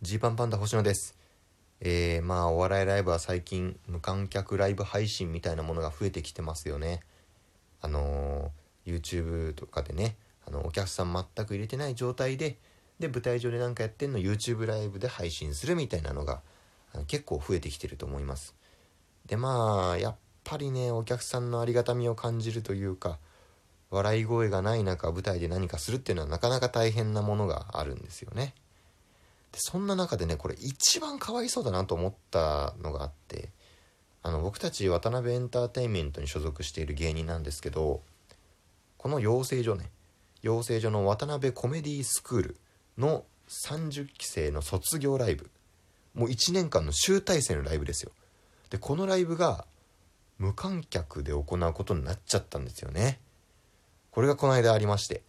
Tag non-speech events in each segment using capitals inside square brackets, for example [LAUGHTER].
ジーパンパンダ星野です。えー、まあお笑いライブは最近無観客ライブ配信みたいなものが増えてきてますよね。あのー、YouTube とかでね、あのお客さん全く入れてない状態で、で舞台上で何かやってんの YouTube ライブで配信するみたいなのが結構増えてきてると思います。でまあやっぱりねお客さんのありがたみを感じるというか笑い声がない中舞台で何かするっていうのはなかなか大変なものがあるんですよね。でそんな中でねこれ一番かわいそうだなと思ったのがあってあの僕たち渡辺エンターテインメントに所属している芸人なんですけどこの養成所ね養成所の渡辺コメディスクールの30期生の卒業ライブもう1年間の集大成のライブですよ。でこのライブが無観客で行うことになっちゃったんですよね。これがこの間ありまして。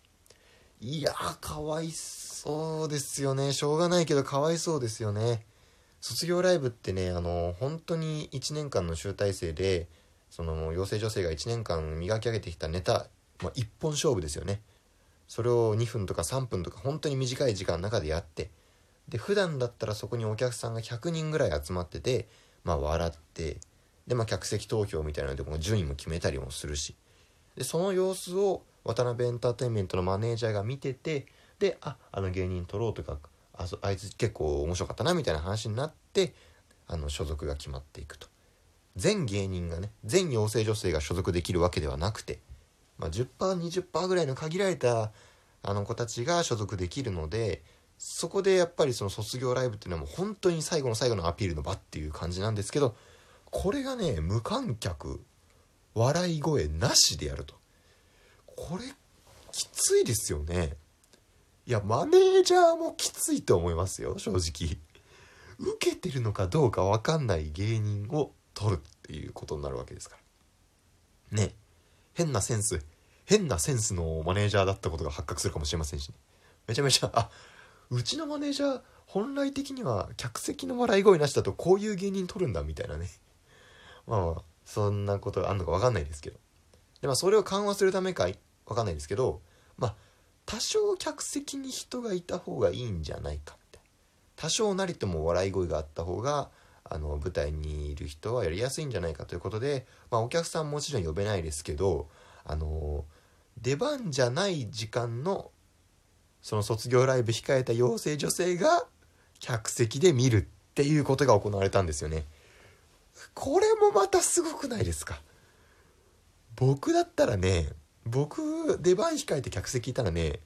いやかわいそうですよね。しょうがないけどかわいそうですよね。卒業ライブってねあの本当に1年間の集大成でその養成女性が1年間磨き上げてきたネタ、まあ、一本勝負ですよね。それを2分とか3分とか本当に短い時間の中でやってで普段だったらそこにお客さんが100人ぐらい集まっててまあ笑ってでまあ客席投票みたいなのでも順位も決めたりもするし。でその様子を渡辺エンターテインメントのマネージャーが見ててでああの芸人取ろうとかああいつ結構面白かったなみたいな話になってあの所属が決まっていくと。全芸人がね全養成女性が所属できるわけではなくて、まあ、10%20% ぐらいの限られたあの子たちが所属できるのでそこでやっぱりその卒業ライブっていうのはもう本当に最後の最後のアピールの場っていう感じなんですけどこれがね無観客笑い声なしでやると。これきついですよね。いやマネージャーもきついと思いますよ正直。受けてるのかどうか分かんない芸人を取るっていうことになるわけですから。ね。変なセンス変なセンスのマネージャーだったことが発覚するかもしれませんし、ね、めちゃめちゃあうちのマネージャー本来的には客席の笑い声なしだとこういう芸人取るんだみたいなね。まあ、まあ、そんなことがあるのか分かんないですけど。でまあそれを緩和するためか分かんないですけどまあ多少客席に人がいた方がいいんじゃないかみたい多少なりとも笑い声があった方があの舞台にいる人はやりやすいんじゃないかということで、まあ、お客さんもちろん呼べないですけどあの出番じゃない時間のその卒業ライブ控えた養成女性が客席で見るっていうことが行われたんですよね。これもまたすごくないですか僕だったらね僕出番控えて客席いたらね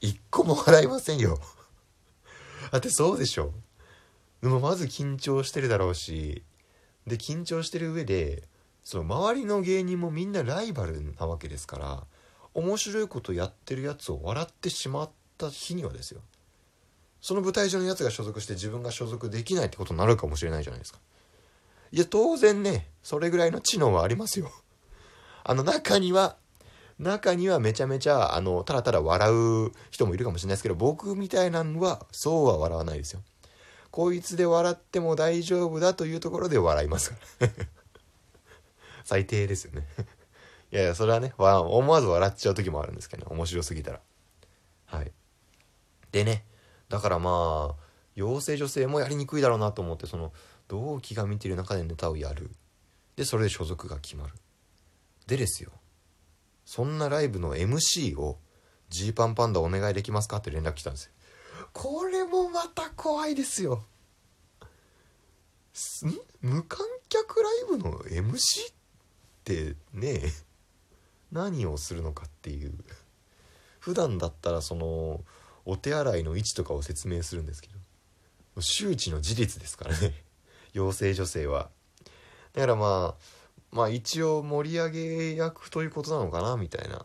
一個も笑いませんよ。[LAUGHS] だってそうでしょ。でもまず緊張してるだろうしで緊張してる上でその周りの芸人もみんなライバルなわけですから面白いことやってるやつを笑ってしまった日にはですよ。その舞台上のやつが所属して自分が所属できないってことになるかもしれないじゃないですか。いや当然ねそれぐらいの知能はありますよ。あの中には中にはめちゃめちゃあのただただ笑う人もいるかもしれないですけど僕みたいなのはそうは笑わないですよ。こいつで笑っても大丈夫だというところで笑いますから。[LAUGHS] 最低ですよね。いやいやそれはね思わず笑っちゃう時もあるんですけどね面白すぎたら。はい。でねだからまあ養成女性もやりにくいだろうなと思ってその同期が見てる中でネタをやる。でそれで所属が決まる。でですよ。そんなライブの MC をジーパンパンダお願いできますかって連絡来たんですよ。これもまた怖いですよ。ん無観客ライブの MC ってね何をするのかっていう。普段だったらそのお手洗いの位置とかを説明するんですけど周知の事実ですからね。養成女性は。だからまあまあ一応盛り上げ役ということなのかなみたいな。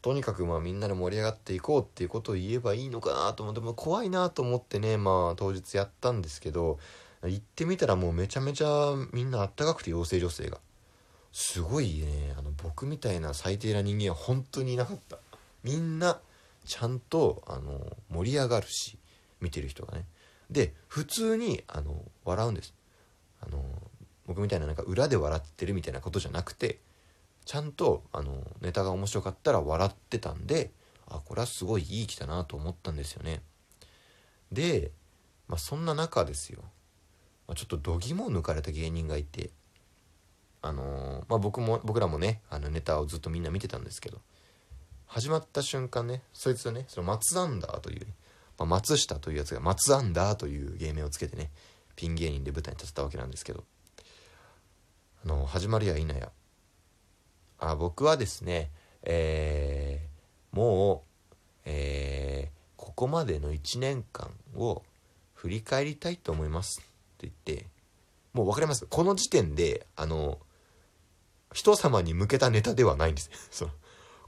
とにかくまあみんなで盛り上がっていこうっていうことを言えばいいのかなと思っても怖いなと思ってねまあ当日やったんですけど行ってみたらもうめちゃめちゃみんなあったかくて養成女性が。すごいねあの僕みたいな最低な人間は本当にいなかった。みんなちゃんとあの盛り上がるし見てる人がね。で普通にあの笑うんです。あの僕みたいななんか裏で笑ってるみたいなことじゃなくてちゃんとあのネタが面白かったら笑ってたんであこれはすごいいい気だなと思ったんですよね。でまあ、そんな中ですよ、まあ、ちょっと度肝を抜かれた芸人がいてあのー、まあ、僕も僕らもねあのネタをずっとみんな見てたんですけど始まった瞬間ねそいつはねその松アンダーという、まあ、松下というやつが松アンダーという芸名をつけてねピン芸人で舞台に立てたわけなんですけどあの始まるや否や。あ僕はですねえー、もう、えー、ここまでの1年間を振り返りたいと思います。って言ってもう分かります？この時点であの人様に向けたネタではないんです。[LAUGHS] その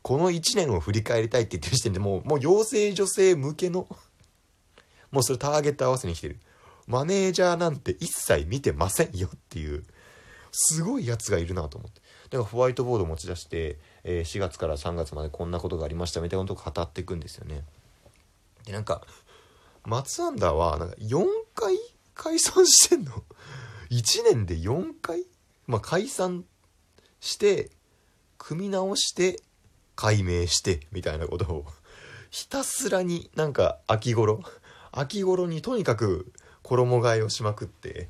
この1年を振り返りたいって言ってる時点でもうもう養成女性向けのもうそれターゲット合わせに来てる。マネージャーなんて一切見てませんよっていうすごいやつがいるなと思って。だからホワイトボード持ち出して、えー、4月から3月までこんなことがありましたみたいなことを語っていくんですよね。でなんか松アンダーはなんか4回解散してんの？[LAUGHS] 1年で4回？まあ解散して組み直して解明してみたいなことを。ひたすらになんか秋頃秋頃にとにかく衣替えをしまくって。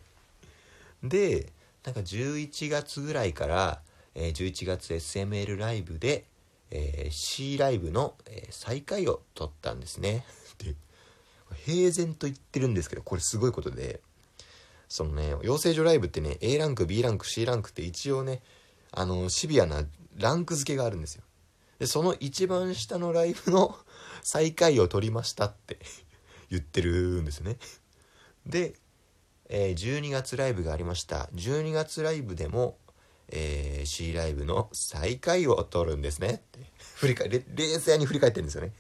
でなんか11月ぐらいから、えー、11月 SML ライブで、えー、C ライブの、えー、最下位を取ったんですね。[LAUGHS] で平然と言ってるんですけどこれすごいことでそのね養成所ライブってね A ランク B ランク C ランクって一応ねあのシビアなランク付けがあるんですよ。でその一番下のライブの最下位を取りましたって [LAUGHS] 言ってるんですね。で、え、12月ライブがありました。12月ライブでも、えー、C ライブの最下位を取るんですね。って振り返り冷静に振り返ってるんですよね。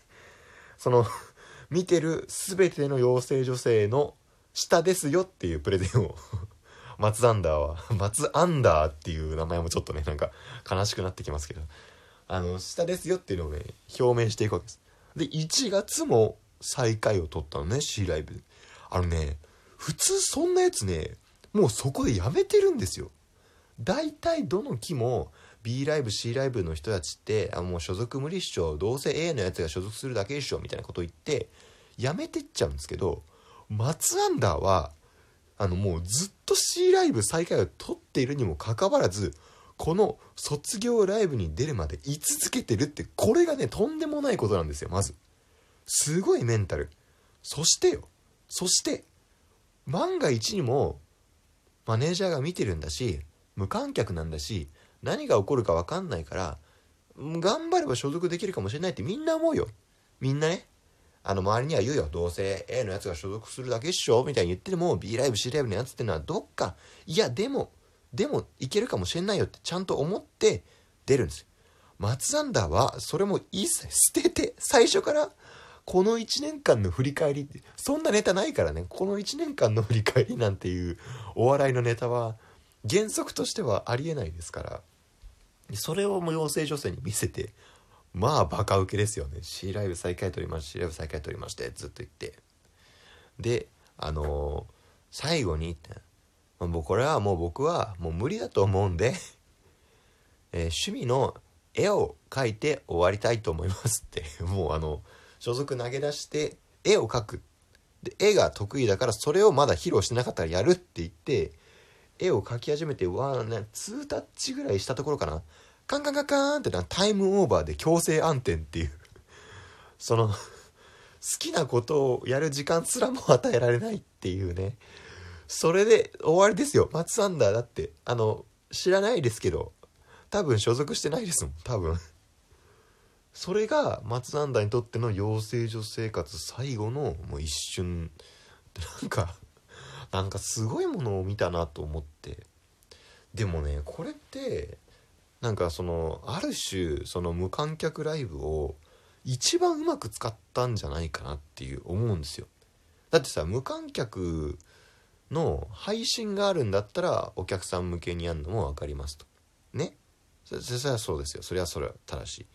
その見てる全ての妖精女性の下ですよっていうプレゼンを。松アンダーは松アンダーっていう名前もちょっとねなんか悲しくなってきますけど。あの下ですよっていうのをね表明していくわけです。で1月も最下位を取ったのね C ライブ。あのね普通そんなやつねもうそこでやめてるんですよ。大体どの期も B ライブ C ライブの人たちってあもう所属無理っしょどうせ A のやつが所属するだけでしょみたいなこと言ってやめてっちゃうんですけど松アンダーはあのもうずっと C ライブ再開を取っているにもかかわらずこの卒業ライブに出るまで居続けてるってこれがねとんでもないことなんですよまず。すごいメンタル。そしてよ。そして万が一にもマネージャーが見てるんだし無観客なんだし何が起こるか分かんないから頑張れば所属できるかもしれないってみんな思うよ。みんなね。あの周りには言うよ。どうせ A のやつが所属するだけっしょ。みたいに言ってても B ライブ C ライブのやつってのはどっか。いやでもでもいけるかもしれないよってちゃんと思って出るんですよ。松アンダーはそれも一切捨てて最初からこの1年間の振り返りってそんなネタないからね。この1年間の振り返りなんていうお笑いのネタは原則としてはありえないですから。それをもう養成女性に見せてまあバカウケですよね。C ライブ再開撮りまして C ライブ再開撮りましてずっと言って。であのー、最後にってもうこれはもう僕はもう無理だと思うんでえー、趣味の絵を描いて終わりたいと思いますって。もうあの所属投げ出して絵を描く。で絵が得意だからそれをまだ披露してなかったらやるって言って絵を描き始めてわあね2タッチぐらいしたところかな。カンカンカンカンってなタイムオーバーで強制暗転っていう。[LAUGHS] その好きなことをやる時間すらも与えられないっていうね。それで終わりですよ。松アンダーだって。あの知らないですけど。多分所属してないですもん。多分。それが松アンダーにとっての養成所生活最後のもう一瞬。なんかなんかすごいものを見たなと思って。でもねこれってなんかそのある種その無観客ライブを一番うまく使ったんじゃないかなっていう思うんですよ。だってさ無観客の配信があるんだったらお客さん向けにやるのも分かりますと。ね。そそれはそうですよ。それはそれは正しい。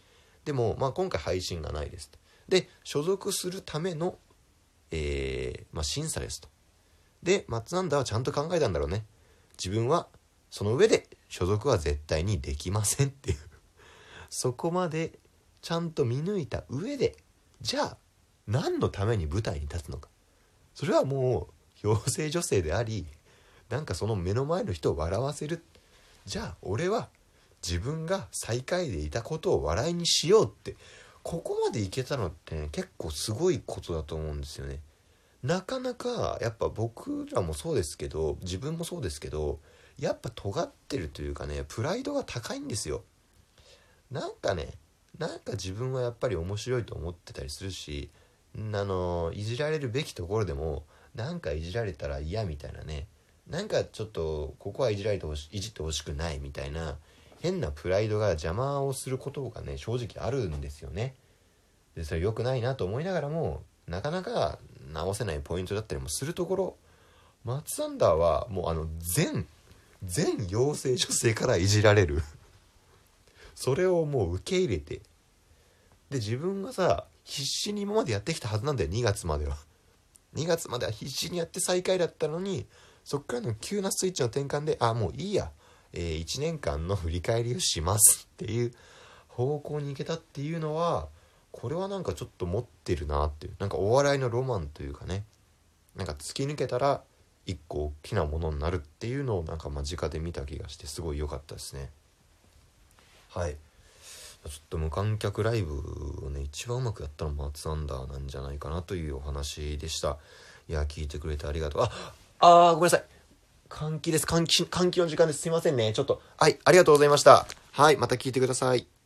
でも、まあ、今回配信がないですと。で所属するための、えーまあ、審査ですと。で松なんだはちゃんと考えたんだろうね。自分はその上で所属は絶対にできませんっていう。そこまでちゃんと見抜いた上でじゃあ何のために舞台に立つのか。それはもう妖精女性でありなんかその目の前の人を笑わせる。じゃあ俺は自分が最下位でいたことを笑いにしようってここまでいけたのって、ね、結構すごいことだと思うんですよね。なかなかやっぱ僕らもそうですけど自分もそうですけどやっぱ尖ってるというかねプライドが高いんですよ。なんかねなんか自分はやっぱり面白いと思ってたりするしあのいじられるべきところでもなんかいじられたら嫌みたいなねなんかちょっとここはいじられてほしいじってほしくないみたいな変なプライドが邪魔をすることがね正直あるんですよね。でそれ良くないなと思いながらもなかなか直せないポイントだったりもするところ松アンダーはもうあの全全妖精女性からいじられる。[LAUGHS] それをもう受け入れてで自分がさ必死に今までやってきたはずなんだよ2月までは。2月までは必死にやって最下位だったのにそっからの急なスイッチの転換であもういいや、えー、1年間の振り返りをしますっていう方向に行けたっていうのはこれはなんかちょっと持ってるなっていうなんかお笑いのロマンというかねなんか突き抜けたら一個大きなものになるっていうのをなんか間近で見た気がしてすごい良かったですね。はい。ちょっと無観客ライブをね一番うまくやったのは松アンダーなんじゃないかなというお話でした。いや聞いてくれてありがとう。ああーごめんなさい。換気です。換気換気の時間です。すいませんね。ちょっとはいありがとうございました。はいまた聞いてください。